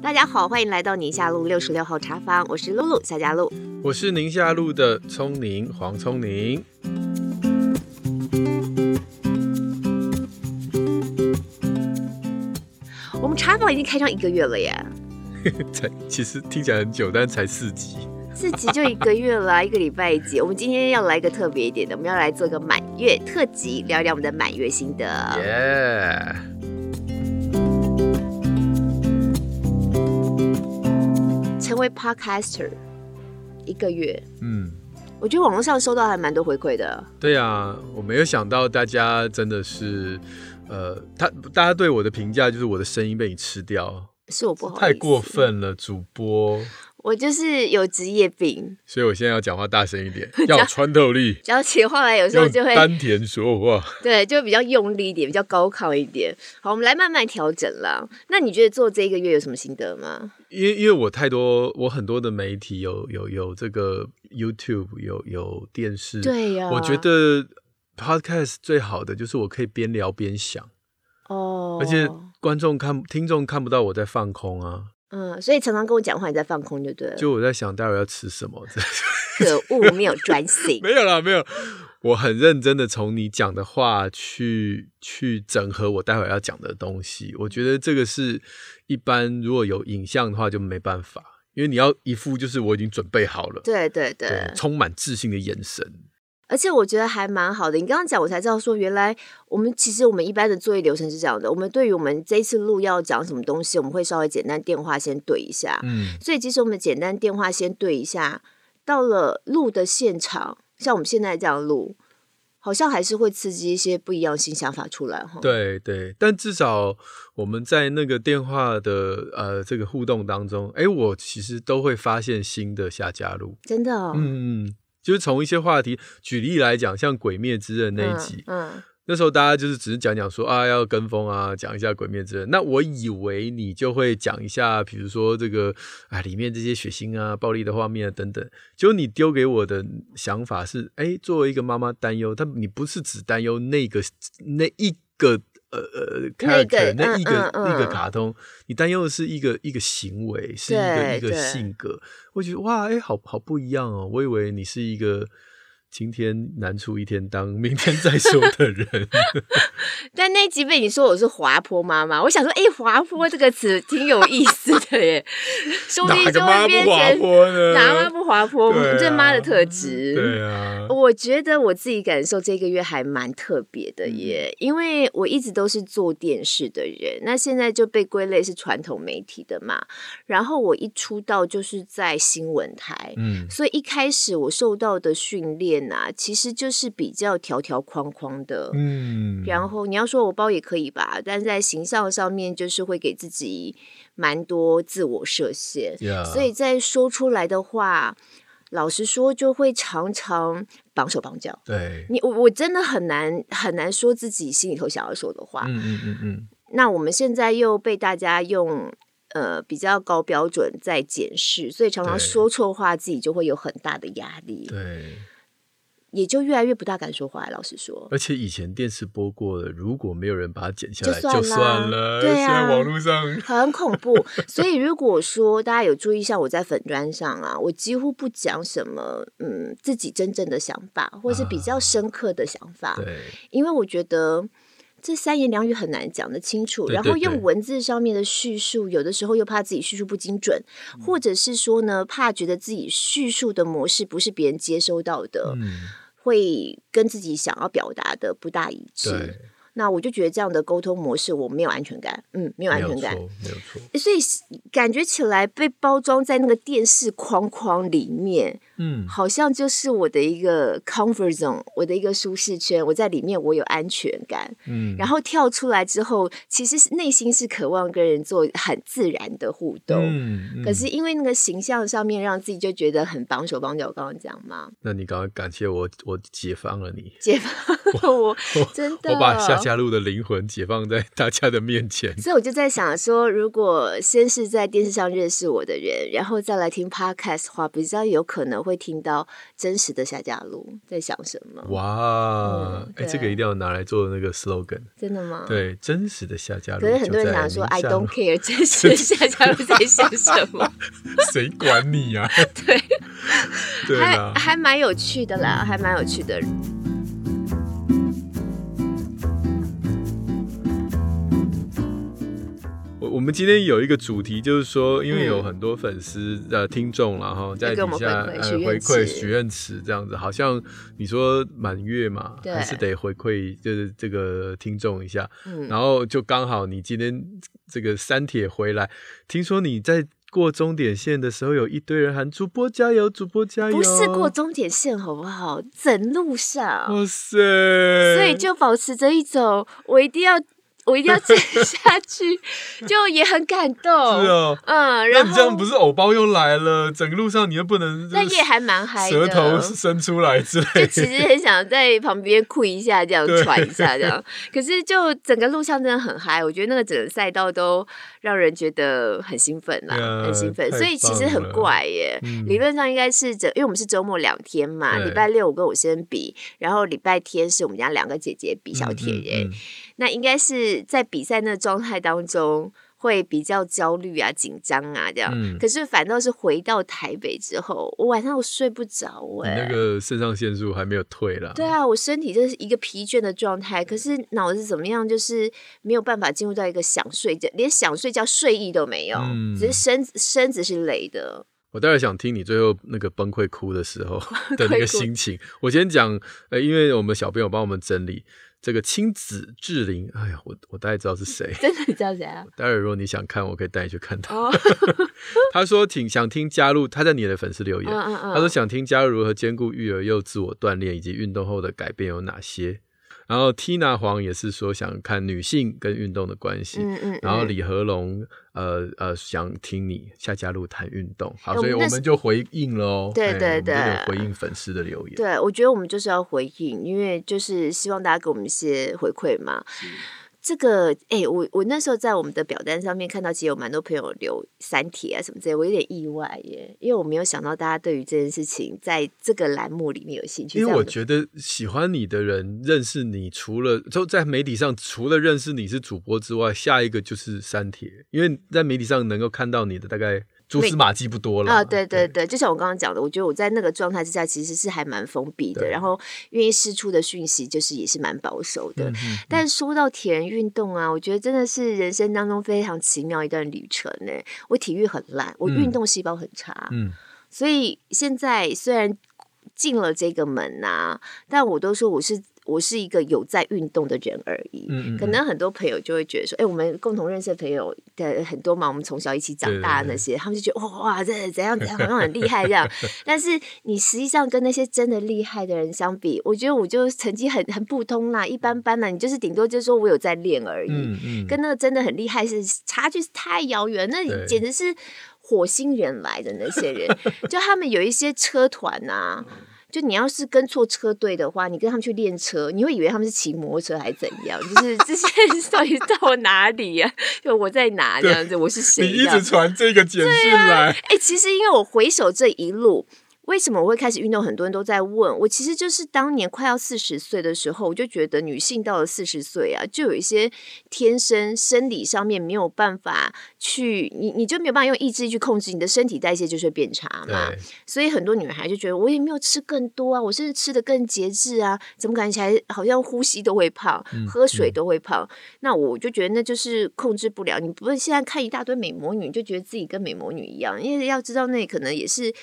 大家好，欢迎来到宁夏路六十六号茶坊，我是露露夏佳露，我是宁夏路的聪宁黄聪宁。我们茶坊已经开张一个月了耶，才其实听起来很久，但才四集，四集就一个月了，一个礼拜一集。我们今天要来一个特别一点的，我们要来做个满月特辑，聊聊我们的满月心得。耶！成为 Podcaster 一个月，嗯，我觉得网络上收到还蛮多回馈的。对啊，我没有想到大家真的是。呃，他大家对我的评价就是我的声音被你吃掉，是我不好，太过分了，主播。我就是有职业病，所以我现在要讲话大声一点，要有穿透力。讲起话来有时候就会丹田说话，对，就比较用力一点，比较高亢一点。好，我们来慢慢调整啦。那你觉得做这一个月有什么心得吗？因为因为我太多，我很多的媒体有有有这个 YouTube，有有电视，对呀、啊，我觉得。Podcast 最好的就是我可以边聊边想哦，oh. 而且观众看听众看不到我在放空啊，嗯，所以常常跟我讲话你在放空就对了，就我在想待会要吃什么，可恶，没有专心，没有啦，没有，我很认真的从你讲的话去去整合我待会要讲的东西，我觉得这个是一般如果有影像的话就没办法，因为你要一副就是我已经准备好了，对对对，对充满自信的眼神。而且我觉得还蛮好的。你刚刚讲，我才知道说，原来我们其实我们一般的作业流程是这样的。我们对于我们这一次录要讲什么东西，我们会稍微简单电话先对一下。嗯，所以即使我们简单电话先对一下，到了录的现场，像我们现在这样录，好像还是会刺激一些不一样新想法出来哈。对对，但至少我们在那个电话的呃这个互动当中，哎，我其实都会发现新的下家路。真的哦。嗯嗯。就是从一些话题举例来讲，像《鬼灭之刃》那一集，嗯，嗯，那时候大家就是只是讲讲说啊，要跟风啊，讲一下《鬼灭之刃》。那我以为你就会讲一下，比如说这个啊，里面这些血腥啊、暴力的画面啊等等。就你丢给我的想法是，哎、欸，作为一个妈妈担忧，但你不是只担忧那个那一个。呃呃，character 那，一个、嗯嗯、那个卡通，你担忧的是一个一个行为，是一个一个性格。我觉得哇，哎、欸，好好不一样哦。我以为你是一个。今天难出一天当，明天再说的人。但那集被你说我是滑坡妈妈，我想说，哎、欸，滑坡这个词挺有意思的耶。说不定就会变成哪妈不滑坡呢？哪妈不滑坡？这妈的特质。对啊。我觉得我自己感受这个月还蛮特别的耶，因为我一直都是做电视的人，那现在就被归类是传统媒体的嘛。然后我一出道就是在新闻台，嗯，所以一开始我受到的训练啊。其实就是比较条条框框的，嗯，然后你要说我包也可以吧，但在形象上面就是会给自己蛮多自我设限，Yeah. 所以在说出来的话，老实说就会常常绑手绑脚。对你，我我真的很难很难说自己心里头想要说的话。嗯嗯嗯嗯。那我们现在又被大家用呃比较高标准在检视，所以常常说错话，自己就会有很大的压力。对。也就越来越不大敢说话，老实说。而且以前电视播过的，如果没有人把它剪下来，就算了。对啊，现在网络上很恐怖。所以如果说大家有注意，像我在粉砖上啊，我几乎不讲什么嗯自己真正的想法，或是比较深刻的想法。啊、对，因为我觉得。这三言两语很难讲得清楚，对对对，然后用文字上面的叙述，有的时候又怕自己叙述不精准，嗯、或者是说呢，怕觉得自己叙述的模式不是别人接收到的，嗯、会跟自己想要表达的不大一致。那我就觉得这样的沟通模式我没有安全感，嗯，没有安全感，没有错，没有错。所以感觉起来被包装在那个电视框框里面，嗯，好像就是我的一个 comfort zone，我的一个舒适圈，我在里面我有安全感，嗯，然后跳出来之后，其实内心是渴望跟人做很自然的互动，嗯，嗯，可是因为那个形象上面让自己就觉得很绑手绑脚，我刚刚讲嘛，那你刚刚感谢我，我解放了你，解放了我，我真的，我把夏嘉露的灵魂解放在大家的面前，所以我就在想说，如果先是在电视上认识我的人，然后再来听 Podcast 的话，比较有可能会。会听到真实的夏家路在想什么。哇，哎、嗯欸，这个一定要拿来做那个 slogan。真的吗？对，真实的夏家路。可是很多人想说，I don't care，真实的夏家路在想 什么？谁管你呀、啊？对，对还还蛮有趣的啦，还蛮有趣的。我们今天有一个主题，就是说，因为有很多粉丝呃听众，然后在底下呃回馈许愿池这样子，好像你说满月嘛，还是得回馈就是这个听众一下。然后就刚好你今天这个三铁回来，听说你在过终点线的时候，有一堆人喊主播加油，主播加油。不是过终点线好不好？整路上，哇塞！所以就保持着一种，我一定要。我一定要撑下去，就也很感动。是哦，嗯，然后那你这样不是偶包又来了？整个路上你又不能，那也还蛮嗨的，舌头伸出来之类的。就其实很想在旁边哭一下，这样喘一下，这样。可是就整个路上真的很嗨，我觉得那个整个赛道都让人觉得很兴奋啦，啊、很兴奋。所以其实很怪耶，嗯、理论上应该是整，因为我们是周末两天嘛，礼拜六我跟我先生比，然后礼拜天是我们家两个姐姐比小铁人。嗯嗯嗯那应该是在比赛那个状态当中会比较焦虑啊、紧张啊这样。嗯、可是反倒是回到台北之后，我晚上我睡不着哎、欸。那个肾上腺素还没有退啦。对啊，我身体就是一个疲倦的状态，可是脑子怎么样，就是没有办法进入到一个想睡觉，连想睡觉睡意都没有，嗯、只是身身子是累的。我待会想听你最后那个崩溃哭的时候的那个心情。我先讲，呃，因为我们小朋友帮我们整理。这个亲子志玲，哎呀，我我大概知道是谁，真的你知道谁啊？待会如果你想看，我可以带你去看他。Oh. 他说挺想听加入，他在你的粉丝留言，uh, uh, uh. 他说想听加入如何兼顾育儿又自我锻炼，以及运动后的改变有哪些。然后 Tina 黄也是说想看女性跟运动的关系，嗯嗯嗯，然后李和龙呃呃想听你下加入谈运动，好，所以我们就回应了哦，对对。对，回应粉丝的留言，对，我觉得我们就是要回应，因为就是希望大家给我们一些回馈嘛。这个哎、欸，我我那时候在我们的表单上面看到，其实有蛮多朋友留三帖啊什么之类，我有点意外耶，因为我没有想到大家对于这件事情在这个栏目里面有兴趣。因为我觉得喜欢你的人认识你，除了就在媒体上除了认识你是主播之外，下一个就是三帖，因为在媒体上能够看到你的大概。蛛丝马迹不多了啊！对对对，就像我刚刚讲的，我觉得我在那个状态之下其实是还蛮封闭的，然后愿意释出的讯息就是也是蛮保守的。但说到铁人运动啊，我觉得真的是人生当中非常奇妙一段旅程呢。我体育很烂，我运动细胞很差，嗯，所以现在虽然进了这个门呐，但我都说我是。我是一个有在运动的人而已，嗯嗯，可能很多朋友就会觉得说，哎、欸，我们共同认识的朋友的很多嘛，我们从小一起长大的那些，他们就觉得哇哇，这怎样怎样，好像很厉害这样。但是你实际上跟那些真的厉害的人相比，我觉得我就成绩很很普通啦，一般般啦。你就是顶多就是说我有在练而已，跟那个真的很厉害是差距是太遥远，那简直是火星人来的那些人，就他们有一些车团啊。就你要是跟错车队的话，你跟他们去练车，你会以为他们是骑摩托车还是怎样？就是这些 到底到哪里呀、啊？就我在哪这样子？我是谁？你一直传这个简讯来。哎、欸，其实因为我回首这一路。为什么我会开始运动？很多人都在问我，其实就是当年快要四十岁的时候，我就觉得女性到了四十岁啊，就有一些天生生理上面没有办法去，你你就没有办法用意志力去控制你的身体代谢，就是会变差嘛。所以很多女孩就觉得我也没有吃更多啊，我甚至吃的更节制啊，怎么感觉起来好像呼吸都会胖，喝水都会胖？那我就觉得那就是控制不了。你不是现在看一大堆美魔女，你就觉得自己跟美魔女一样，因为要知道那可能也是。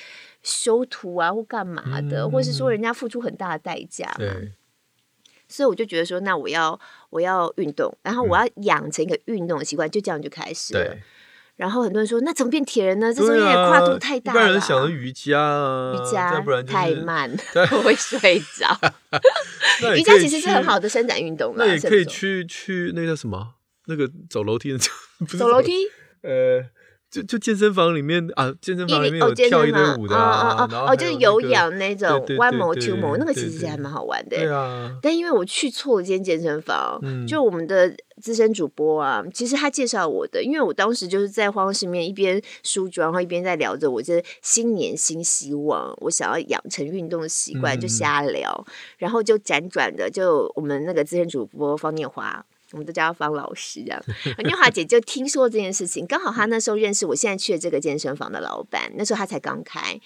修图啊，或干嘛的，嗯、或是说人家付出很大的代价嘛，对所以我就觉得说，那我要我要运动，然后我要养成一个运动的习惯，嗯、就这样就开始了。然后很多人说，那怎么变铁人呢？这中间跨度太大了。一般人想的瑜伽啊，瑜伽不然、就是、太慢，会睡着。瑜伽其实是很好的伸展运动嘛，那也可以去去那个叫什么？那个走楼梯的，走楼梯？呃。就就健身房里面啊，健身房里面有跳一堆舞的啊，哦哦，就是有氧那种 one more two more，那个其实还蛮好玩的。对啊，但因为我去错了间健身房，就我们的资深主播啊，其实他介绍我的，因为我当时就是在荒市面一边梳妆，然后一边在聊着我这新年新希望，我想要养成运动的习惯，就瞎聊，然后就辗转的就我们那个资深主播方念华。我们都叫他方老师，这样。念华姐就听说这件事情，刚好她那时候认识我现在去的这个健身房的老板，那时候她才刚开，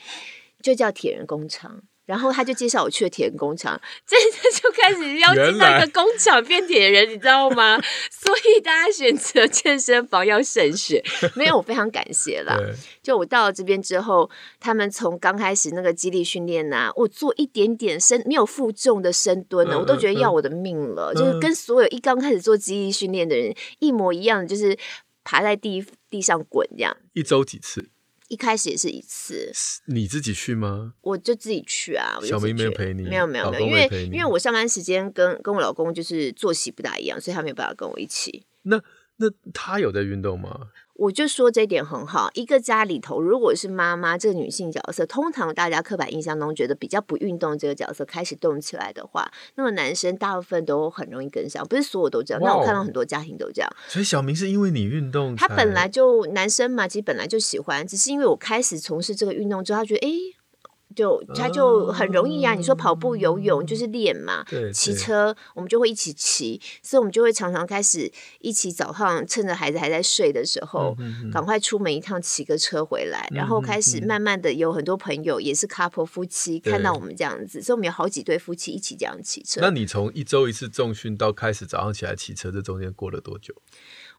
就叫铁人工厂。然后他就介绍我去了铁人工厂，这次就开始要进到一个工厂变铁人，你知道吗？所以大家选择健身房要慎选。没有，我非常感谢啦。就我到了这边之后，他们从刚开始那个肌力训练呐、啊，我做一点点深没有负重的深蹲呢，我都觉得要我的命了。就是跟所有一刚开始做肌力训练的人一模一样，就是爬在地地上滚这样。一周几次？一开始也是一次，你自己去吗？我就自己去啊。去小明没有陪你，没有没有没有，因为因为我上班时间跟跟我老公就是作息不大一样，所以他没有办法跟我一起。那那他有在运动吗？我就说这一点很好。一个家里头，如果是妈妈这个女性角色，通常大家刻板印象中觉得比较不运动这个角色开始动起来的话，那么男生大部分都很容易跟上，不是所有都这样。那我看到很多家庭都这样。所以小明是因为你运动，他本来就男生嘛，其实本来就喜欢，只是因为我开始从事这个运动之后，他觉得哎。诶就他就很容易啊！你说跑步、游泳就是练嘛，骑车我们就会一起骑，所以我们就会常常开始一起早上趁着孩子还在睡的时候，赶快出门一趟骑个车回来，然后开始慢慢的有很多朋友也是 couple 夫妻看到我们这样子，所以我们有好几对夫妻一起这样骑车。那你从一周一次重训到开始早上起来骑车，这中间过了多久？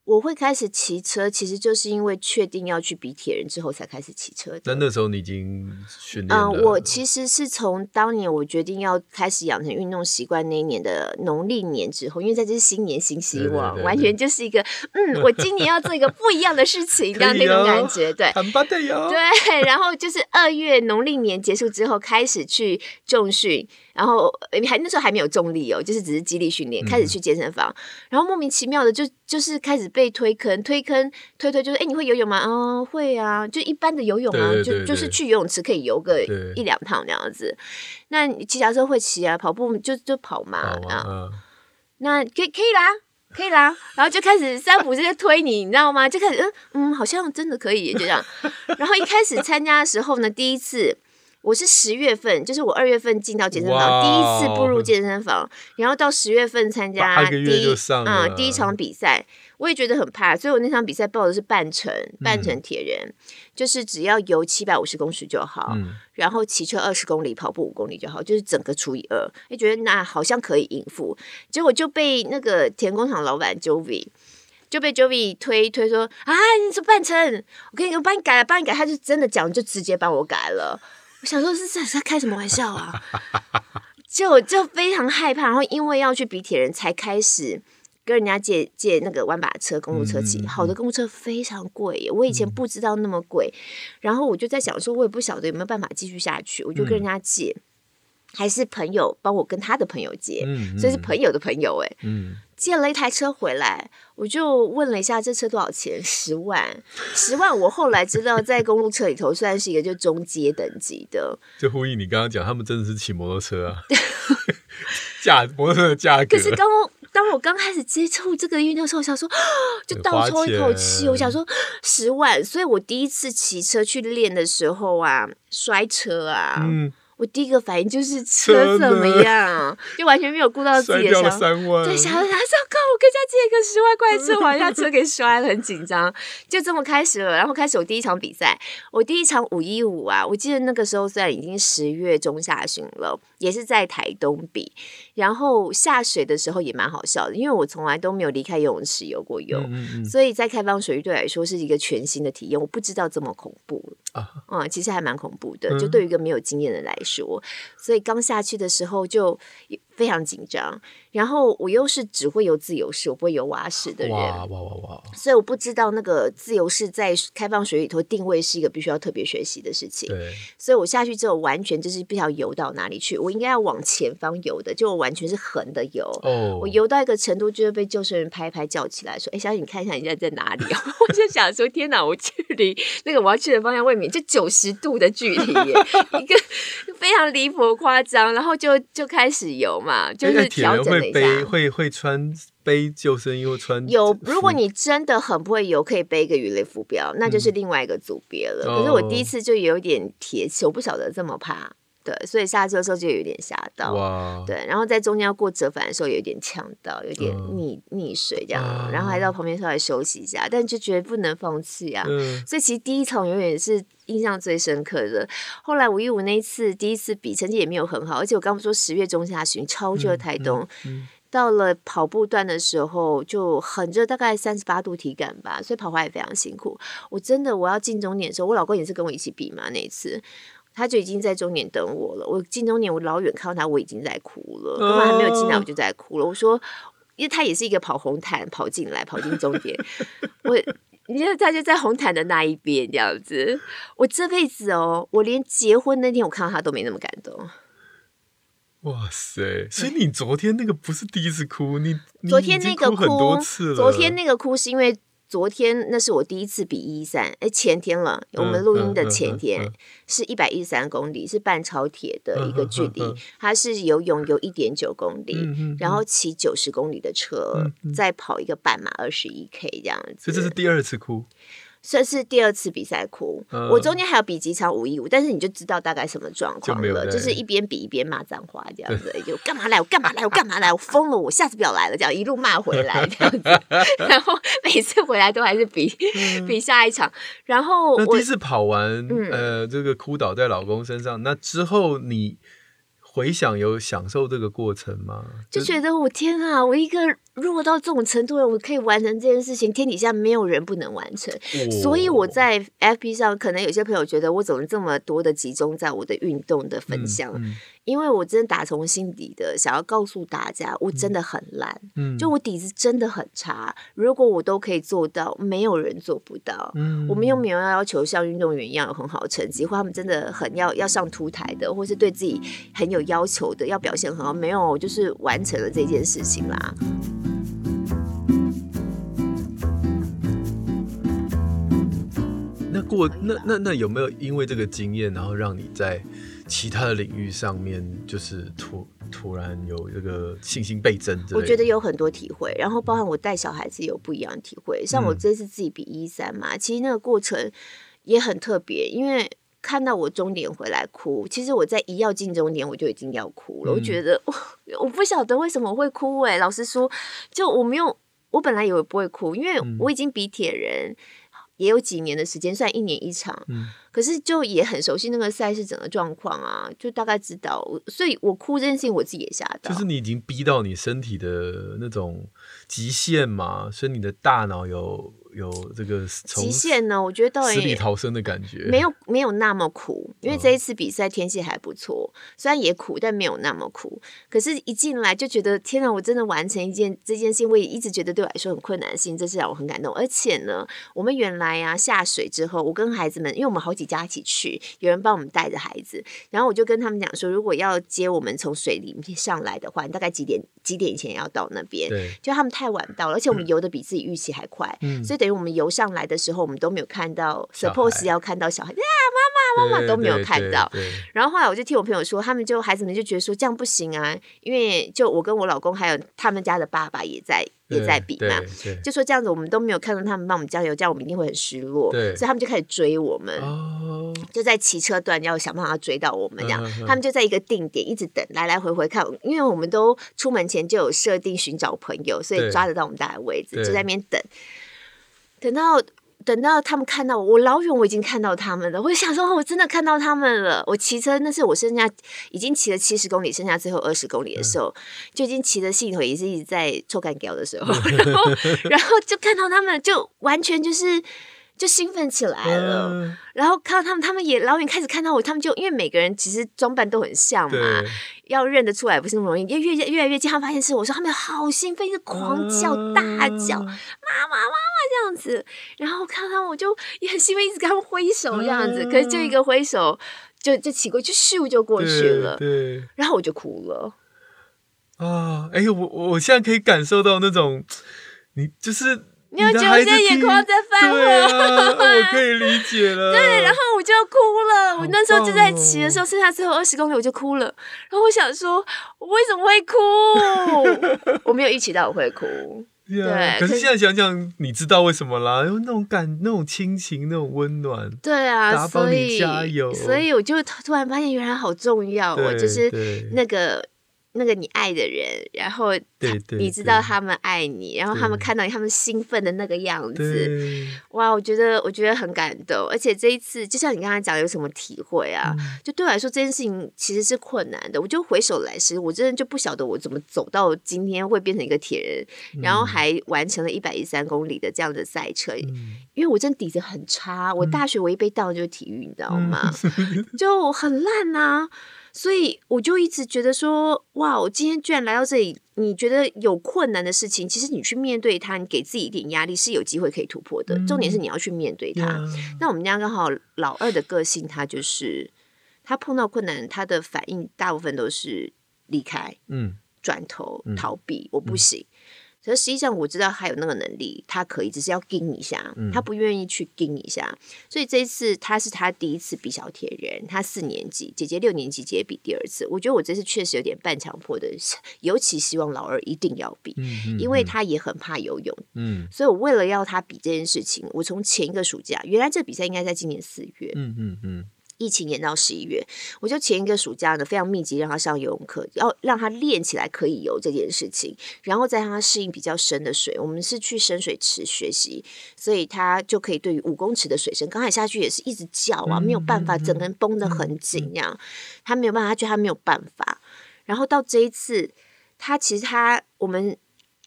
我会开始骑车，其实就是因为确定要去比铁人之后才开始骑车的。那那时候你已经训练了？嗯，我其实是从当年我决定要开始养成运动习惯那一年的农历年之后，因为在这是新年新希望，对对对对，完全就是一个嗯，我今年要做一个不一样的事情，这样那种感觉，对，很棒的哟。对，然后就是二月农历年结束之后开始去重训。然后还那时候还没有重力哦，就是只是肌力训练，开始去健身房，嗯、然后莫名其妙的就就是开始被推坑，推坑推推就是哎，你会游泳吗？啊、哦，会啊，就一般的游泳啊，就就是去游泳池可以游个一两趟那样子。那你骑脚车会骑啊，跑步就就跑嘛，啊，啊那可以可以啦，可以啦，然后就开始三五就在推你，你知道吗？就开始嗯嗯，好像真的可以，就这样。然后一开始参加的时候呢，第一次。我是十月份，就是我二月份进到健身房第一次步入健身房，然后到十月份参加第一嗯第一场比赛，我也觉得很怕，所以我那场比赛报的是半程，半程铁人，嗯、就是只要游七百五十公尺就好，嗯、然后骑车二十公里，跑步五公里就好，就是整个除以二，哎，觉得那好像可以应付，结果就被那个田工厂老板 Jovi 就被 Jovi 推推说啊，你是半程，我跟你我帮你改了，帮你改，他就真的讲，就直接帮我改了。我想说，是在在开什么玩笑啊？就就非常害怕，然后因为要去比铁人，才开始跟人家借借那个弯把车、公路车骑。好的公路车非常贵，我以前不知道那么贵。嗯、然后我就在想说，我也不晓得有没有办法继续下去，我就跟人家借，嗯、还是朋友帮我跟他的朋友借，嗯嗯、所以是朋友的朋友哎、欸。嗯借了一台车回来，我就问了一下这车多少钱？十万，十万。我后来知道，在公路车里头算是一个就中阶等级的。就呼应你刚刚讲，他们真的是骑摩托车啊，价摩托车的价格。可是刚刚当我刚开始接触这个运动的时候，我想说，就倒抽一口气，我想说十万。所以我第一次骑车去练的时候啊，摔车啊。嗯我第一个反应就是车怎么样，就完全没有顾到自己的想法。对，想着他说：“靠，我跟人家借一个十万块车，把人家车给摔了，很紧张。”就这么开始了，然后开始我第一场比赛，我第一场五一五啊，我记得那个时候虽然已经十月中下旬了，也是在台东比，然后下水的时候也蛮好笑的，因为我从来都没有离开游泳池游过泳，嗯嗯。嗯，所以在开放水域对来说是一个全新的体验，我不知道这么恐怖啊，嗯，其实还蛮恐怖的，就对。于一个没有经验的人来说。说，所以刚下去的时候就非常紧张，然后我又是只会游自由式，我不会游蛙式的人，哇哇哇哇！所以我不知道那个自由式在开放水里头定位是一个必须要特别学习的事情。对，所以我下去之后完全就是不知道游到哪里去，我应该要往前方游的，就完全是横的游。哦，我游到一个程度，就会被救生员拍拍叫起来说：“哎，小姐，你看一下你现在在哪里？” 我就想说：“天哪，我距离那个我要去的方向未免就九十度的距离耶，一个非常离谱夸张，然后就就开始游嘛，就是调整了一下，会背会会穿。背救生衣或穿有，如果你真的很不会游，可以背一个鱼类浮标，那就是另外一个组别了。嗯、可是我第一次就有点铁气，我不晓得这么怕，对，所以下车的时候就有点吓到。哇，对，然后在中间要过折返的时候有点呛到，有点溺溺、嗯、水这样，啊、然后还到旁边稍微休息一下，但就觉得不能放弃啊。嗯、所以其实第一场永远是印象最深刻的。后来五一五那一次第一次比成绩也没有很好，而且我刚不说十月中下旬超热台东。到了跑步段的时候就很热，大概三十八度体感吧，所以跑回来也非常辛苦。我真的我要进终点的时候，我老公也是跟我一起比嘛，那一次他就已经在终点等我了。我进终点，我老远看到他，我已经在哭了，根本还没有进来我就在哭了。我说，因为他也是一个跑红毯跑进来，跑进终点，我你觉得他就在红毯的那一边这样子。我这辈子哦，我连结婚那天我看到他都没那么感动。哇塞！所以你昨天那个不是第一次哭，你昨天那个哭很多次了。昨天那个哭是因为昨天那是我第一次比一三，哎，前天了，我们录音的前天是一百一十三公里，是半超铁的一个距离，它是游泳游一点九公里，然后骑九十公里的车，再跑一个半马二十一 K 这样子。所以这是第二次哭。这是第二次比赛哭，嗯、我中间还有比几场五一五，但是你就知道大概什么状况了，就，就是一边比一边骂脏话这样子，就干嘛来我干嘛来我干嘛来我疯了我下次不要来了这样一路骂回来这样子，然后每次回来都还是比、嗯、比下一场，然后我那第一次跑完，嗯、呃，这个哭倒在老公身上，那之后你回想有享受这个过程吗？就觉得我天啊，我一个。弱到这种程度了，我可以完成这件事情，天底下没有人不能完成。哦、所以我在 FB 上，可能有些朋友觉得我怎么这么多的集中在我的运动的分享，嗯嗯、因为我真的打从心底的想要告诉大家，我真的很烂，嗯、就我底子真的很差。如果我都可以做到，没有人做不到。嗯、我们又没有要求像运动员一样有很好的成绩，或他们真的很要要上凸台的，或是对自己很有要求的，要表现很好。没有，我就是完成了这件事情啦。过那那那有没有因为这个经验，然后让你在其他的领域上面，就是突突然有这个信心倍增？我觉得有很多体会，然后包含我带小孩子有不一样的体会。像我这次自己比一三嘛，嗯、其实那个过程也很特别，因为看到我终点回来哭，其实我在一要进终点我就已经要哭了。嗯、我觉得我 我不晓得为什么会哭哎、欸，老实说，就我没有，我本来以为不会哭，因为我已经比铁人。也有几年的时间，算一年一场，嗯、可是就也很熟悉那个赛事整个状况啊，就大概知道，所以我哭这件事情我自己也吓到。就是你已经逼到你身体的那种极限嘛，所以你的大脑有。有这个极限呢？我觉得死里逃生的感觉，没有没有那么苦，因为这一次比赛天气还不错，嗯、虽然也苦，但没有那么苦。可是，一进来就觉得天哪！我真的完成一件这件事情，我也一直觉得对我来说很困难的事情，这是让我很感动。而且呢，我们原来啊下水之后，我跟孩子们，因为我们好几家一起去，有人帮我们带着孩子，然后我就跟他们讲说，如果要接我们从水里面上来的话，你大概几点几点以前要到那边？对，就他们太晚到了，而且我们游的比自己预期还快，嗯，所以。等于我们游上来的时候，我们都没有看到，suppose 要看到小孩，呀，妈妈妈妈都没有看到。然后后来我就听我朋友说，他们就孩子们就觉得说这样不行啊，因为就我跟我老公还有他们家的爸爸也在也在比嘛，就说这样子我们都没有看到他们帮我们加油，这样我们一定会很失落。所以他们就开始追我们，就在骑车段要想办法追到我们这样。他们就在一个定点一直等，来来回回看，因为我们都出门前就有设定寻找朋友，所以抓得到我们大的位置，就在那边等。等到等到他们看到我，我老远我已经看到他们了。我就想说，我真的看到他们了。我骑车，那是我剩下已经骑了七十公里，剩下最后二十公里的时候，嗯、就已经骑的心里头也是一直在抽干掉的时候。然后，然后就看到他们，就完全就是。就兴奋起来了，嗯、然后看到他们，他们也老远开始看到我，他们就因为每个人其实装扮都很像嘛，要认得出来不是那么容易。越越越来越近，他们发现是我说，他们好兴奋，一直狂叫、嗯、大叫，妈妈妈妈这样子。然后看到他们，我就也很兴奋，一直跟他们挥手这样子。嗯、可是就一个挥手，就就骑过去，咻就过去了。对，对然后我就哭了。啊，哎呦，我我现在可以感受到那种，你就是。你有觉得我现在眼眶在泛红？啊、我可以理解了。对，然后我就哭了。我那时候就在骑的时候，剩下最后二十公里，我就哭了。然后我想说，我为什么会哭？我没有预期到我会哭。对，可是现在想想，你知道为什么啦？因为那种感、那种亲情、那种温暖。对啊，所以加油。所以我就突然发现，原来好重要哦，就是那个。那个你爱的人，然后你知道他们爱你，然后他们看到你，他们兴奋的那个样子，哇！我觉得我觉得很感动，而且这一次就像你刚才讲，有什么体会啊？嗯、就对我来说，这件事情其实是困难的。我就回首来时，我真的就不晓得我怎么走到今天会变成一个铁人，嗯、然后还完成了一百一十三公里的这样的赛车。嗯、因为我真的底子很差，我大学唯一被当的就是体育，你知道吗？嗯、就很烂啊。所以我就一直觉得说，哇！我今天居然来到这里，你觉得有困难的事情，其实你去面对它，你给自己一点压力，是有机会可以突破的。嗯、重点是你要去面对它。那我们家刚好老二的个性，他就是他碰到困难，他的反应大部分都是离开，嗯，转头逃避，嗯、我不行。嗯可是实际上我知道他有那个能力，他可以，只是要盯一下，嗯、他不愿意去盯一下。所以这一次他是他第一次比小铁人，他四年级，姐姐六年级，姐姐比第二次。我觉得我这次确实有点半强迫的，尤其希望老二一定要比，嗯嗯嗯、因为他也很怕游泳。嗯，所以我为了要他比这件事情，我从前一个暑假，原来这比赛应该在今年四月。嗯嗯嗯。嗯嗯疫情延到十一月，我就前一个暑假呢，非常密集让他上游泳课，要让他练起来可以游这件事情，然后再让他适应比较深的水。我们是去深水池学习，所以他就可以对于五公尺的水深，刚才下去也是一直叫啊，没有办法，整个人绷得很紧，这样他没有办法，他觉得他没有办法。然后到这一次，他其实他我们。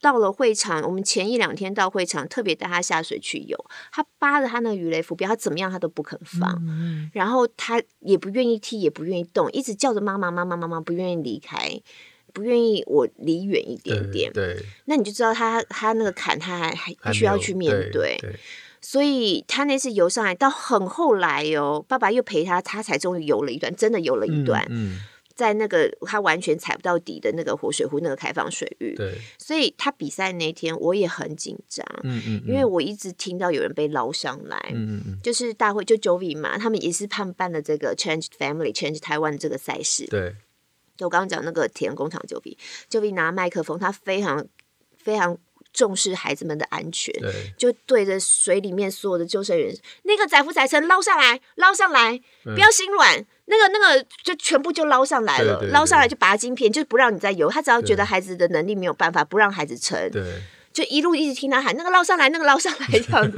到了会场，我们前一两天到会场，特别带他下水去游。他扒着他那个鱼雷浮标，他怎么样他都不肯放，嗯、然后他也不愿意踢，也不愿意动，一直叫着妈妈妈妈妈妈，不愿意离开，不愿意我离远一点点。对，对那你就知道他他那个坎，他还还必须要去面对。对，所以他那次游上来到很后来哦，爸爸又陪他，他才终于游了一段，真的游了一段。嗯。嗯在那个他完全踩不到底的那个活水湖那个开放水域，对，所以他比赛那天我也很紧张，嗯嗯，因为我一直听到有人被捞上来，嗯嗯嗯，就是大会就 Jovi 嘛，他们也是判办了这个 Change Family Change Taiwan 这个赛事，对，就我刚刚讲那个铁人工厂 Jovi，Jovi 拿麦克风，他非常非常重视孩子们的安全，对，就对着水里面所有的救生员，那个载浮载沉捞上来，捞上来，不要心软。那个那个就全部就捞上来了，捞上来就拔晶片，就是不让你再游。他只要觉得孩子的能力没有办法，不让孩子成，对，就一路一直听他喊那个捞上来，那个捞上来 这样子。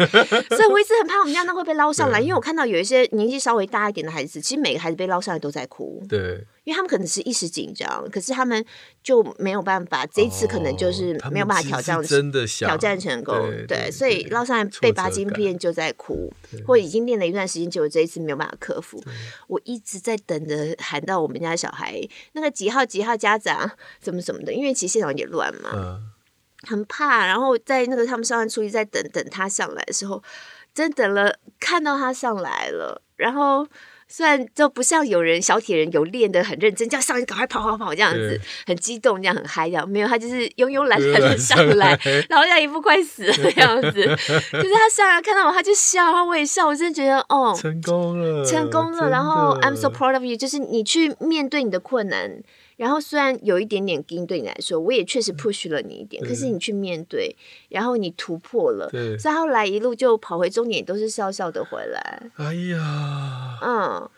所以我一直很怕我们家那会被捞上来，因为我看到有一些年纪稍微大一点的孩子，其实每个孩子被捞上来都在哭。对。因为他们可能是一时紧张，可是他们就没有办法。这一次可能就是没有办法挑战，真的挑战成功。对，对，对，所以捞上来被拔晶片就在哭，或已经练了一段时间，结果这一次没有办法克服。我一直在等着喊到我们家小孩那个几号几号家长怎么怎么的，因为其实现场也乱嘛，嗯、很怕。然后在那个他们上岸初一，在等等他上来的时候，真等了，看到他上来了，然后。虽然就不像有人小铁人有练的很认真，叫上去赶快跑跑跑这样子，很激动这样很嗨这样，没有他就是慵慵懒懒的上来，然后像一副快死了的 样子。就是他上来看到我，他就笑，我也笑，我真的觉得哦，成功了，成功了。然后 I'm so proud of you，就是你去面对你的困难。然后虽然有一点点惊对你来说，我也确实 push 了你一点，对可是你去面对，然后你突破了，对所以后来一路就跑回终点，都是笑笑的回来。哎呀，嗯，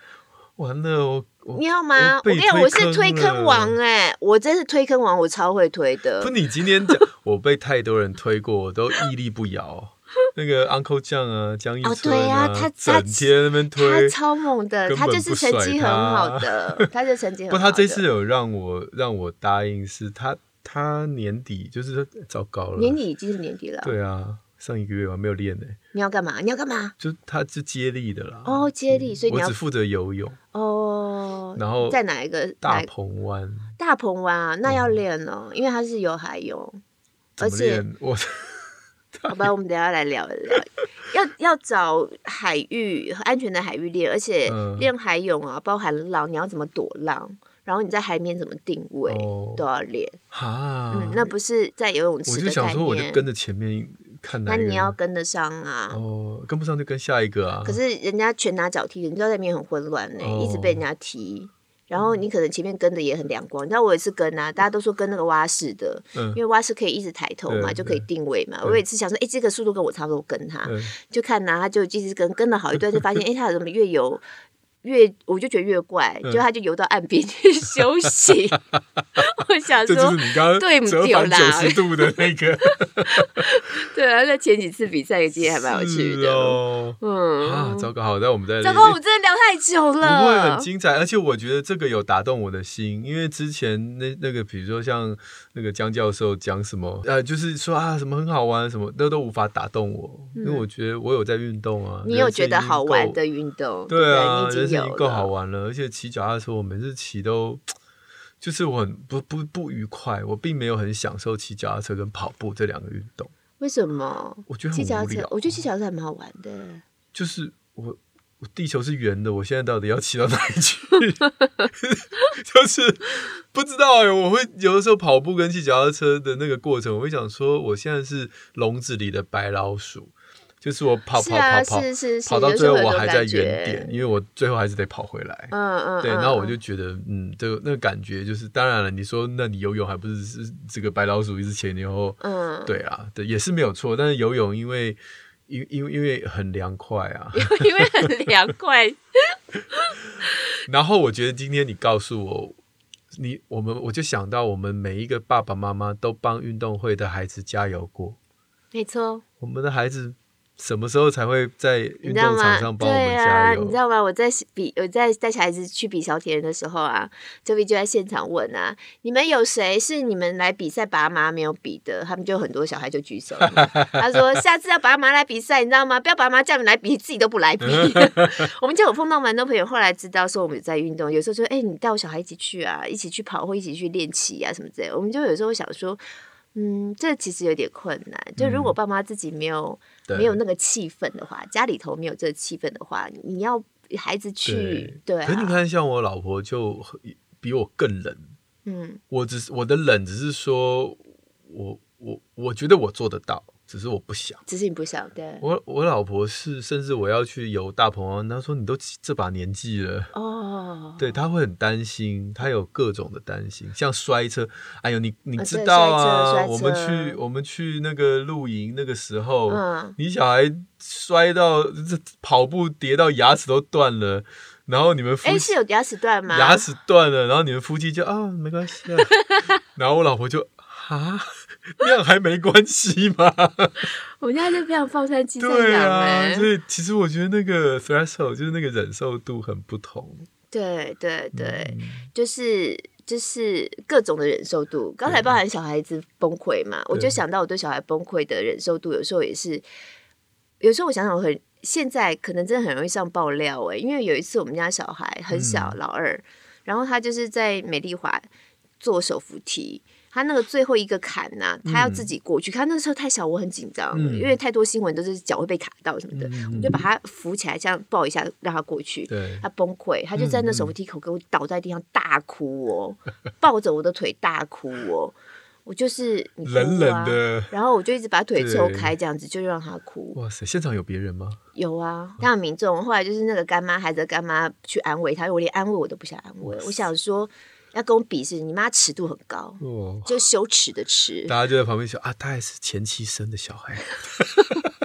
完了，我，我你好吗？我跟你讲，我是推坑王哎、欸，我真是推坑王，我超会推的。不，你今天讲，我被太多人推过，我都屹立不摇。那个 Uncle 酱啊，江一川啊，哦、对啊，他整天那边推，他超猛的，他就是成绩很好 的，他就成绩很好。不，他这次有让我让我答应，是他他年底就是糟糕了，年底已经是年底了。对啊，上一个月我还没有练呢。你要干嘛？你要干嘛？就他是接力的啦。哦，接力，所以你要我只负责游泳。哦，然后在哪一个大鹏湾？大鹏湾啊，那要练哦，因为他是游海泳，而且我。好吧，我们等下来聊一聊，要要找海域安全的海域练，而且练海泳啊，包含浪，你要怎么躲浪，然后你在海面怎么定位，都要练。哈，嗯，那不是在游泳池的概念。我就想说，我就跟着前面。看那你要跟得上啊。哦，跟不上就跟下一个啊。可是人家拳打脚踢的，你知道在里面很混乱呢，哦、一直被人家踢。然后你可能前面跟的也很亮光，你知道我也是跟啊，大家都说跟那个蛙式的，嗯、因为蛙式可以一直抬头嘛，就可以定位嘛。我也是想说，哎，这个速度跟我差不多，跟他就看呐、啊，他就一直跟跟了好一段，就发现，哎，他怎么越游越，我就觉得越怪，就他就游到岸边 去休息。我想说，这就是你刚刚折返九十度的那个。对啊，那前几次比赛的经验还蛮有趣的。哦，嗯啊，糟糕，好，那我们在糟糕，我们真的聊太久了。不会很精彩，而且我觉得这个有打动我的心，因为之前那那个，比如说像那个江教授讲什么，呃，就是说啊，什么很好玩，什么那都无法打动我，因为我觉得我有在运动啊。你有觉得好玩的运动？对啊，人生已经够好玩了，而且骑脚踏车，我每次骑都。就是我很不不不愉快，我并没有很享受骑脚踏车跟跑步这两个运动。为什么？我觉得很无聊。骑脚踏车，我觉得骑脚踏车还蛮好玩的。就是，我地球是圆的，我现在到底要骑到哪里去？就是不知道哎、欸。我会有的时候跑步跟骑脚踏车的那个过程，我会想说，我现在是笼子里的白老鼠。就是我跑跑跑跑，跑到最后我还在原点，因为我最后还是得跑回来。嗯嗯，对，然后我就觉得，嗯，这个那个感觉就是，当然了，你说那你游泳还不是是这个白老鼠一直前前后后？嗯，对啊，对，也是没有错。但是游泳因为因因为因为很凉快啊，因为很凉快。然后我觉得今天你告诉我，你我们我就想到我们每一个爸爸妈妈都帮运动会的孩子加油过。没错，我们的孩子。什么时候才会在运动场上帮我们加油？你知道吗？我在比我在带小孩子去比小铁人的时候啊，这边就在现场问啊，你们有谁是你们来比赛爸妈没有比的？他们就很多小孩就举手。他说下次要爸妈来比赛，你知道吗？不要爸妈叫你来比，自己都不来比。我们就有碰到蛮多朋友，后来知道说我们在运动，有时候说哎、欸，你带我小孩一起去啊，一起去跑或一起去练骑啊什么之类的。我们就有时候想说。嗯，这其实有点困难。就如果爸妈自己没有、嗯、没有那个气氛的话，家里头没有这个气氛的话，你要孩子去对，对、啊。可是你看，像我老婆就比我更冷。嗯，我只是我的冷，只是说我我我觉得我做得到。只是我不想，只是你不想，对。我我老婆是，甚至我要去游大鹏湾，她说你都这把年纪了，哦，对，她会很担心，她有各种的担心，像摔车，哎呦，你你知道啊，我们去我们去那个露营那个时候，嗯，你小孩摔到这跑步跌到牙齿都断了，然后你们夫妻，哎，是有牙齿断吗？牙齿断了，然后你们夫妻就啊没关系啊，然后我老婆就啊。那样还没关系吗？我们家就非常放山鸡在养所以其实我觉得那个 threshold 就是那个忍受度很不同。对对对，嗯、就是就是各种的忍受度。刚才包含小孩子崩溃嘛，我就想到我对小孩崩溃的忍受度，有时候也是，有时候我想想，我很现在可能真的很容易上爆料哎，因为有一次我们家小孩很小，嗯、老二，然后他就是在美丽华做手扶梯。他那个最后一个坎呐、啊，他要自己过去。他、嗯、那时候太小，我很紧张，嗯、因为太多新闻都是脚会被卡到什么的，嗯、我就把他扶起来，这样抱一下，让他过去。对他崩溃，他就在那手扶梯口给我倒在地上大哭哦，嗯、抱着我的腿大哭哦。我就是冷冷的，然后我就一直把腿抽开，这样子就让他哭。哇塞，现场有别人吗？有啊，当然民众。后来就是那个干妈，孩子的干妈去安慰他，我连安慰我都不想安慰，我想说。要跟我比是，你妈尺度很高，哦、就羞耻的耻。大家就在旁边笑啊，他也是前妻生的小孩，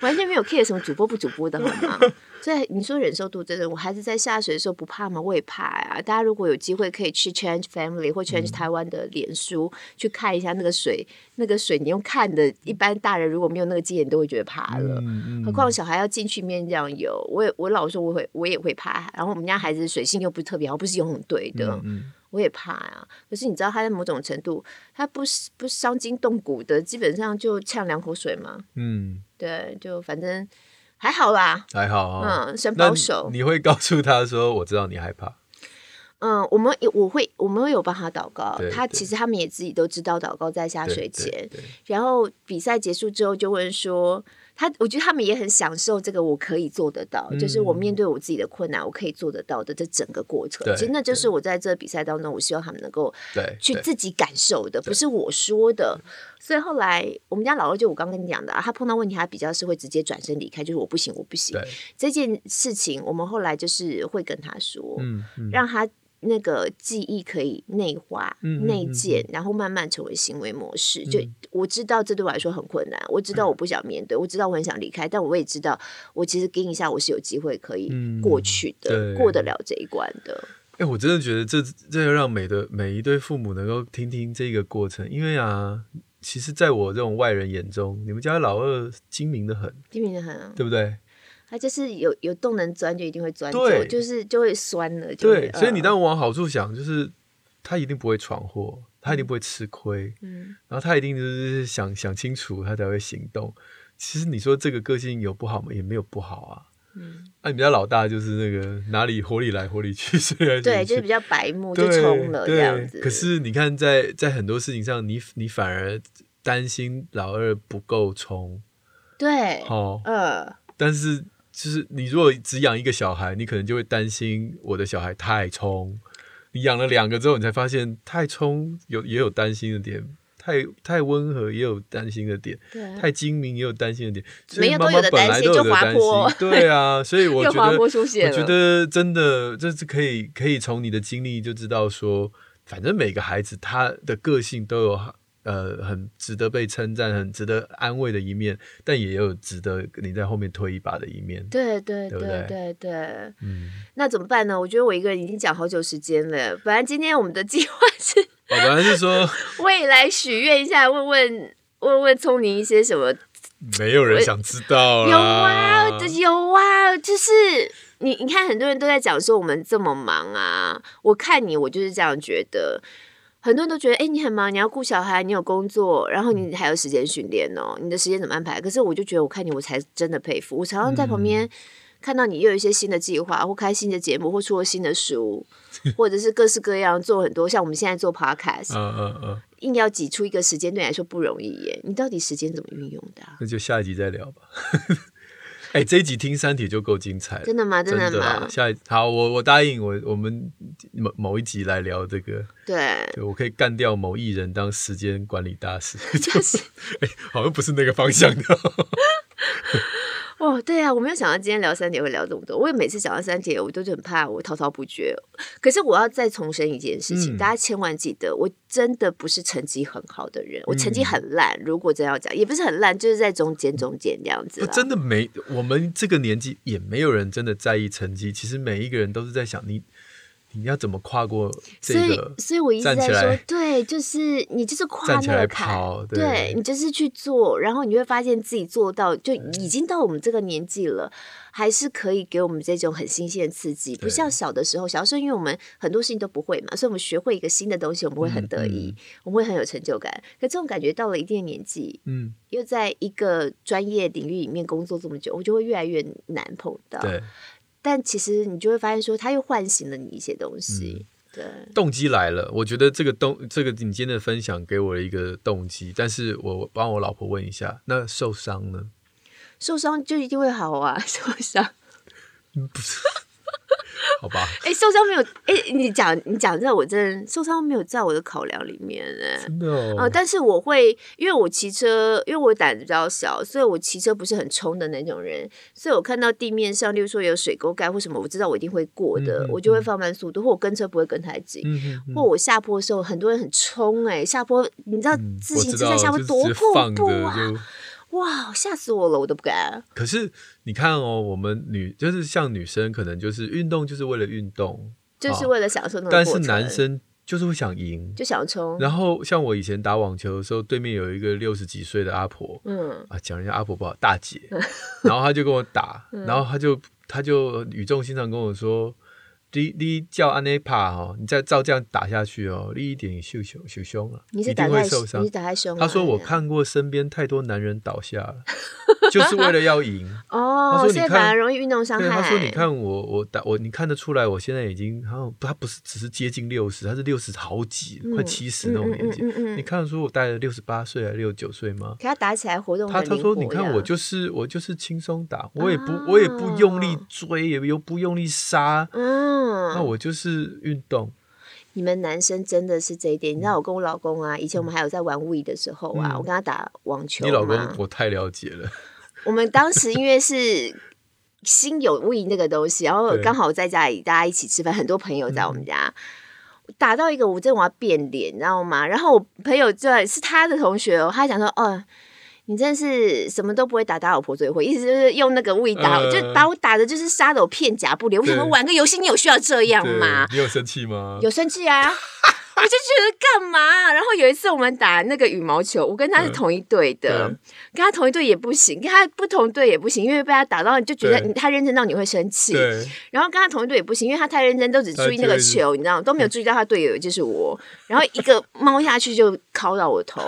完全没有 care 什么主播不主播的好吗？所以你说忍受度真的，我孩子在下水的时候不怕吗？我也怕呀。大家如果有机会可以去 Change Family 或 Change 台湾的脸书、嗯、去看一下那个水，那个水你用看的，一般大人如果没有那个经验都会觉得怕了，嗯嗯、何况小孩要进去面这样游，我也我老说我会我也会怕。然后我们家孩子水性又不是特别好，不是游泳队的，我也怕呀。可是你知道他在某种程度，他不不伤筋动骨的，基本上就呛两口水嘛。嗯，对，就反正。还好啦，还好啊，嗯，先保守。你会告诉他说：“我知道你害怕。”嗯，我们有我会我们会有帮他祷告，对他其实他们也自己都知道祷告在下水前，然后比赛结束之后就问说。他我觉得他们也很享受这个，我可以做得到，嗯、就是我面对我自己的困难，我可以做得到的这整个过程。其实那就是我在这比赛当中，我希望他们能够去自己感受的，不是我说的。所以后来我们家老二就我刚跟你讲的、啊，他碰到问题，他比较是会直接转身离开，就是我不行，我不行。这件事情，我们后来就是会跟他说，嗯嗯、让他。那个记忆可以内化、内建，然后慢慢成为行为模式。嗯、就我知道这对我来说很困难，我知道我不想面对，嗯、我知道我很想离开，但我也知道我其实撑一下，我是有机会可以过去的，嗯、过得了这一关的。哎、欸，我真的觉得这这要让每的每一对父母能够听听这个过程，因为啊，其实在我这种外人眼中，你们家老二精明的很，精明的很、啊，对不对？他就是有有洞能钻，就一定会钻走就是就会酸了。对，所以你当然往好处想，就是他一定不会闯祸，他一定不会吃亏，嗯，然后他一定就是想想清楚，他才会行动。其实你说这个个性有不好吗？也没有不好啊。嗯，那、啊、你们家老大就是那个哪里火里来火里去，虽然对，就是比较白目，就冲了这样子。可是你看在，在在很多事情上，你你反而担心老二不够冲，对，好、哦，呃，但是。就是你如果只养一个小孩，你可能就会担心我的小孩太冲。你养了两个之后，你才发现太冲有也有担心的点，太太温和也有担心的点，对太精明也有担心的点。没有都有的担心，就滑坡。对啊，所以 我觉得，我觉得真的这是可以可以从你的经历就知道说，反正每个孩子他的个性都有。呃，很值得被称赞、很值得安慰的一面，但也有值得你在后面推一把的一面。对对对对对，嗯，那怎么办呢？我觉得我一个人已经讲好久时间了。本来今天我们的计划是，我本来是说 未来许愿一下，问问问问聪宁一些什么？没有人想知道。有啊，有啊，就是你你看，很多人都在讲说我们这么忙啊。我看你，我就是这样觉得。很多人都觉得，哎、欸，你很忙，你要顾小孩，你有工作，然后你还有时间训练哦，你的时间怎么安排？可是我就觉得，我看你，我才真的佩服。我常常在旁边看到你又有一些新的计划，或开新的节目，或出了新的书，或者是各式各样做很多，像我们现在做 podcast，嗯嗯嗯，硬要挤出一个时间对你来说不容易耶。你到底时间怎么运用的、啊？那就下一集再聊吧。哎、欸，这一集听三体就够精彩了，真的吗？真的吗？的下一好，我我答应我，我们某某一集来聊这个。对，对我可以干掉某艺人当时间管理大师，就是 哎、欸，好像不是那个方向的。哦，对啊，我没有想到今天聊三铁会聊这么多。我也每次讲到三铁，我都是很怕我滔滔不绝。可是我要再重申一件事情，嗯、大家千万记得，我真的不是成绩很好的人，我成绩很烂。嗯、如果真要讲，也不是很烂，就是在中间中间这样子。真的没，我们这个年纪也没有人真的在意成绩。其实每一个人都是在想你。你要怎么跨过这个？所以，所以我一直在说，对，就是你就是跨那个坎，对，对你就是去做，然后你会发现自己做到，就已经到我们这个年纪了，还是可以给我们这种很新鲜的刺激，不像小的时候。小的时候，因为我们很多事情都不会嘛，所以我们学会一个新的东西，我们会很得意，嗯嗯、我们会很有成就感。可这种感觉到了一定的年纪，嗯，又在一个专业领域里面工作这么久，我就会越来越难碰到。对。但其实你就会发现，说他又唤醒了你一些东西。嗯、对，动机来了。我觉得这个动，这个你今天的分享给我了一个动机。但是我帮我老婆问一下，那受伤呢？受伤就一定会好啊，受伤。不是。好吧，哎、欸，受伤没有，哎、欸，你讲你讲这，我真的受伤没有在我的考量里面，哎，真的哦、呃，但是我会，因为我骑车，因为我胆子比较小，所以我骑车不是很冲的那种人，所以我看到地面上，例如说有水沟盖或什么，我知道我一定会过的，嗯嗯、我就会放慢速度，或我跟车不会跟太紧，或我下坡的时候，很多人很冲，哎，下坡，你知道自行车在下坡多恐怖啊！哇，吓死我了，我都不敢。可是你看哦，我们女就是像女生，可能就是运动就是为了运动，就是为了享受那个。但是男生就是会想赢，就想冲。然后像我以前打网球的时候，对面有一个六十几岁的阿婆，嗯啊，讲人家阿婆不好，大姐，然后她就跟我打，然后她就她就语重心长跟我说。你你叫安内帕哦，你再照这样打下去哦，你一点受伤受伤了，你是一定会受伤。你是打太凶。他说我看过身边太多男人倒下了，就是为了要赢。哦，所以反而容易运动伤害。他说：“你看我，我打我，你看得出来，我现在已经好像他不是只是接近六十，他是六十好几，快七十那种年纪。你看得出我大概六十八岁还是六十九岁吗？可他打起来活动他他说：你看我就是我就是轻松打，我也不我也不用力追，也又不用力杀。嗯，那我就是运动。”你们男生真的是这一点，你知道我跟我老公啊，以前我们还有在玩 Wii 的时候啊，嗯、我跟他打网球。你老公我太了解了。我们当时因为是心有 Wii 那个东西，然后刚好在家里大家一起吃饭，很多朋友在我们家、嗯、打到一个，我真的我要变脸，你知道吗？然后我朋友就是他的同学哦，他讲说哦。你真的是什么都不会打，打老婆最会，意思就是用那个打，呃、就把我打的就是杀的我片甲不留。对我想说玩个游戏，你有需要这样吗？你有生气吗？有生气啊！我就觉得干嘛？然后有一次我们打那个羽毛球，我跟他是同一队的，嗯、跟他同一队也不行，跟他不同队也不行，因为被他打到你就觉得他认真到你会生气。对然后跟他同一队也不行，因为他太认真，都只注意那个球，你知道吗？都没有注意到他队友就是我。然后一个猫下去就敲到我头。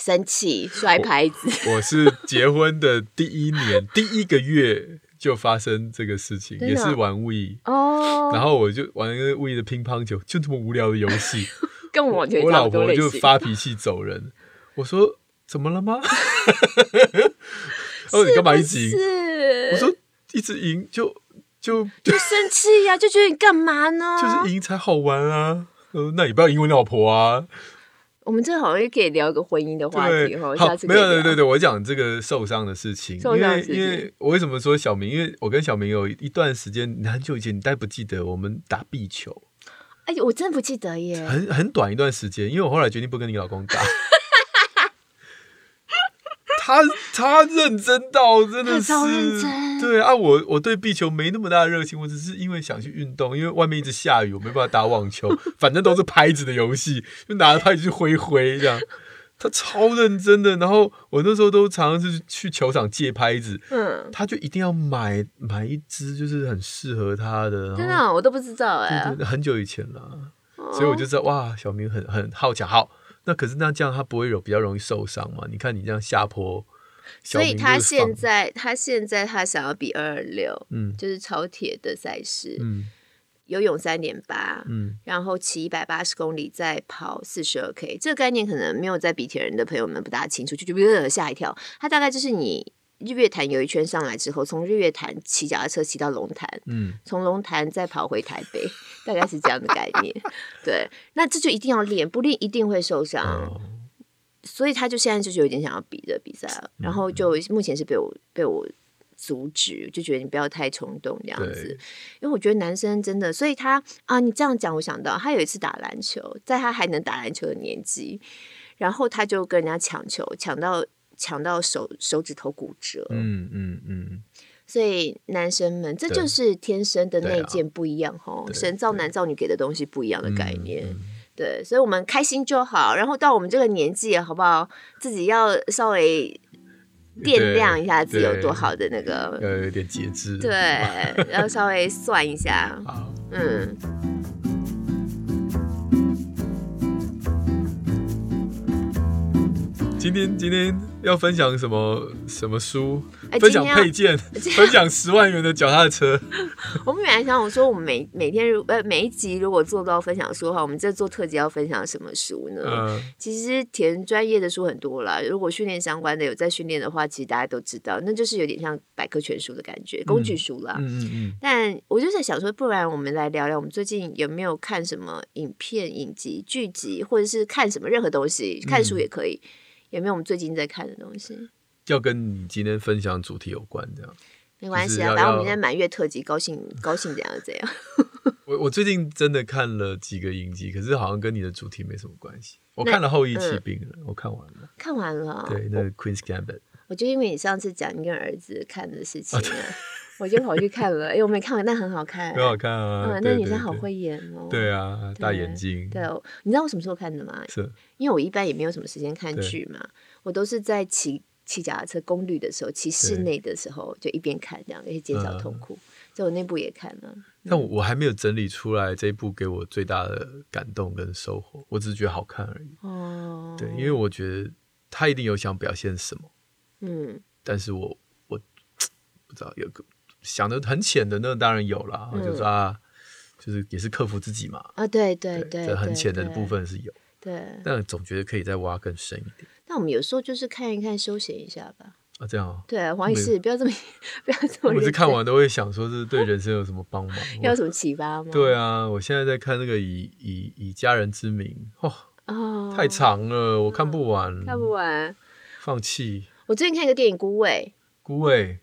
生气摔牌子我，我是结婚的第一年第一个月就发生这个事情，也是玩 Wii 哦，然后我就玩一个 Wii 的乒乓球，就这么无聊的游戏，跟我完全我老婆就发脾气走人。我说怎么了吗？哦，你干嘛一直赢？我说一直赢就就就生气呀，就觉得你干嘛呢？就是赢才好玩啊！呃，那你不要赢我老婆啊。我们这好像也可以聊一个婚姻的话题哈，下次没有对对对，我讲这个受伤的事情，因为因为我为什么说小明？因为我跟小明有一段时间很久以前，你大概不记得我们打壁球。哎呦，我真的不记得耶，很很短一段时间，因为我后来决定不跟你老公打。他他认真到真的是，对啊，我我对壁球没那么大的热情，我只是因为想去运动，因为外面一直下雨，我没办法打网球，反正都是拍子的游戏，就拿着拍子去挥挥这样。他超认真的，然后我那时候都常常是去球场借拍子，嗯，他就一定要买买一支，就是很适合他的。真的，我都不知道哎，很久以前了，所以我就知道哇，小明很很好强，好。那可是那这样他不会有比较容易受伤吗？你看你这样下坡，所以他现在他现在他想要比二二六，嗯，就是超铁的赛事，嗯，游泳三点八，嗯，然后骑一百八十公里，再跑四十二 K，这个概念可能没有在比铁人的朋友们不大清楚，就就别吓一跳，他大概就是你。日月潭游一圈上来之后，从日月潭骑脚踏车骑到龙潭，嗯，从龙潭再跑回台北，大概是这样的概念。对，那这就一定要练，不练一定会受伤。哦、所以他就现在就是有点想要比的比赛了，嗯、然后就目前是被我被我阻止，就觉得你不要太冲动这样子，因为我觉得男生真的，所以他啊，你这样讲，我想到他有一次打篮球，在他还能打篮球的年纪，然后他就跟人家抢球，抢到。抢到手手指头骨折，嗯嗯嗯，所以男生们这就是天生的那件不一样哈，啊、神造男造女给的东西不一样的概念，嗯嗯、对，所以我们开心就好，然后到我们这个年纪好不好？自己要稍微掂量一下自己有多好的那个，要有点节制，对，要稍微算一下，好嗯。今天今天要分享什么什么书？分享配件，分享十万元的脚踏车。我们本来想我说，我们每每天如呃每一集如果做到分享书的话，我们这做特辑要分享什么书呢？嗯、其实填专业的书很多啦。如果训练相关的有在训练的话，其实大家都知道，那就是有点像百科全书的感觉，工具书啦。嗯嗯，嗯嗯，但我就在想说，不然我们来聊聊，我们最近有没有看什么影片、影集、剧集，或者是看什么任何东西，看书也可以。嗯有没有我们最近在看的东西？要跟你今天分享主题有关，这样没关系啊。反正我们现在满月特辑，高兴高兴怎样就怎样。我我最近真的看了几个影集，可是好像跟你的主题没什么关系。我看了《后翼弃兵》我看完了，看完了。对，那个《Queen's Gambit》。我就因为你上次讲你跟儿子看的事情，我就跑去看了。哎，我没看完，但很好看，很好看啊。嗯，那女生好会演哦。对啊，大眼睛。对，你知道我什么时候看的吗？是。因为我一般也没有什么时间看剧嘛，我都是在骑骑脚踏车公路的时候，骑室内的时候就一边看这样，可以减少痛苦。所以我那部也看了，但我我还没有整理出来这一部给我最大的感动跟收获，我只是觉得好看而已。哦，对，因为我觉得他一定有想表现什么。嗯，但是我我 不知道有个想的很浅的，那当然有了，嗯、就是啊，就是也是克服自己嘛。啊，对对对，这很浅的部分是有，对，但总觉得可以再挖更深一点。那我们有时候就是看一看，休闲一下吧。啊，这样啊。对，黄医师，不要这么不要这么。我每次看完都会想说，是对人生有什么帮忙？要有什么启发吗？对啊，我现在在看那个以以以家人之名，哦，哦太长了，我看不完，看不完，放弃。我最近看一个电影《孤味》，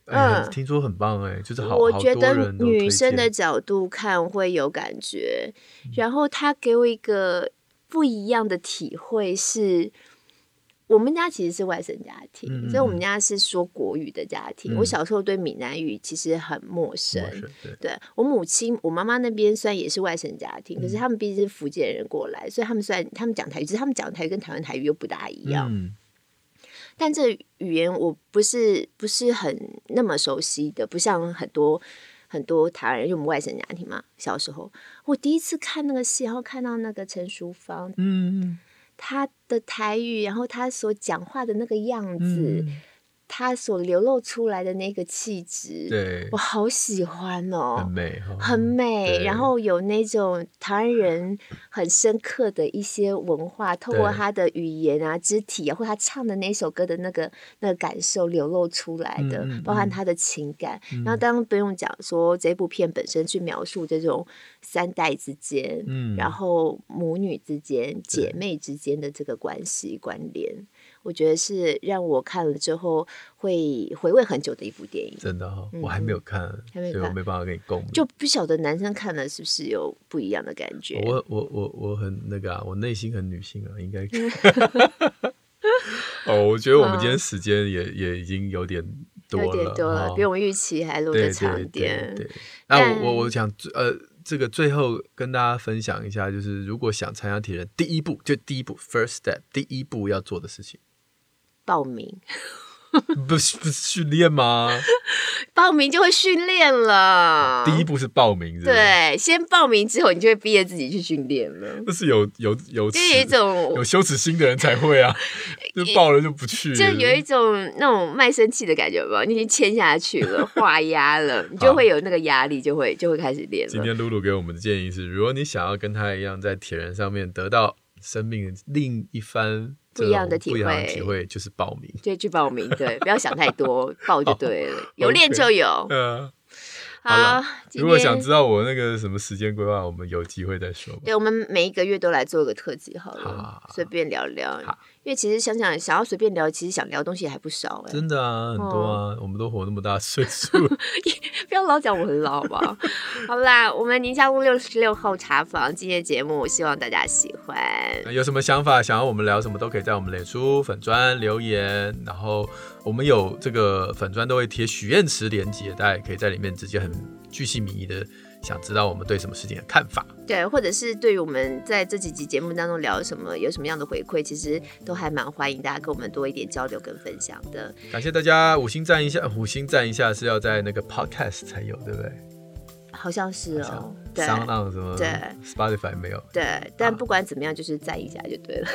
嗯，听说很棒哎，就是好，我觉得女生的角度看会有感觉，然后他给我一个不一样的体会是。我们家其实是外省家庭，嗯、所以我们家是说国语的家庭。嗯、我小时候对闽南语其实很陌生。陌生对，对我母亲，我妈妈那边虽然也是外省家庭，嗯、可是他们毕竟是福建人过来，所以他们虽然他们讲台语，只是他们讲的台语跟台湾台语又不大一样。嗯、但这语言我不是不是很那么熟悉的，不像很多很多台湾人，因为我们外省家庭嘛。小时候我第一次看那个戏，然后看到那个陈淑芳，嗯。他的台语，然后他所讲话的那个样子。嗯他所流露出来的那个气质，对，我好喜欢哦，很美，很美。然后有那种台湾人很深刻的一些文化，透过他的语言啊、肢体啊，或他唱的那首歌的那个那个感受流露出来的，包含他的情感。然后当然不用讲说这部片本身去描述这种三代之间，嗯然后母女之间、姐妹之间的这个关系关联。我觉得是让我看了之后会回味很久的一部电影。真的哈、我还没有看，所以我没办法跟你共鸣。就不晓得男生看了是不是有不一样的感觉？我我我我很那个啊，我内心很女性啊，应该。哦，我觉得我们今天时间也、嗯、也已经有点多了，有点多了，比我们预期还录的长一点。对，那我我我想呃。这个最后跟大家分享一下，就是如果想参加铁人，第一步就第一步，first step，第一步要做的事情，报名。不是不是训练吗？报名就会训练了。第一步是报名是是？对，先报名之后，你就会逼着自己去训练了。那是有有有就有一种有羞耻心的人才会啊，就报了就不去了，就有一种那种卖身契的感觉吧。你已经签下去了，画押了，你就会有那个压力，就会就会开始练了。今天露露给我们的建议是：如果你想要跟他一样在铁人上面得到生命另一番。不一样的体会，体会就是报名，对去报名，对，不要想太多，报就对了，有练就有。嗯，好，如果想知道我那个什么时间规划，我们有机会再说。对，我们每一个月都来做个特辑好了，随便聊聊。因为其实想想想要随便聊，其实想聊东西还不少哎。真的啊，很多啊，我们都活那么大岁数，不要老讲我很老吧。好啦，我们宁夏路六十六号茶房今天节目，希望大家喜欢。有什么想法，想要我们聊什么，都可以在我们脸书粉砖留言。然后我们有这个粉砖都会贴许愿池连接，大家也可以在里面直接很巨细靡遗的。想知道我们对什么事情的看法，对，或者是对于我们在这几集节目当中聊什么，有什么样的回馈，其实都还蛮欢迎大家跟我们多一点交流跟分享的。感谢大家五星赞一下，五星赞一下是要在那个 Podcast 才有，对不对？好像是哦，对，什么？对，Spotify 没有。对，但不管怎么样，就是赞一下就对了。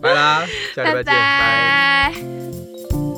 拜啦，下礼拜见，拜拜。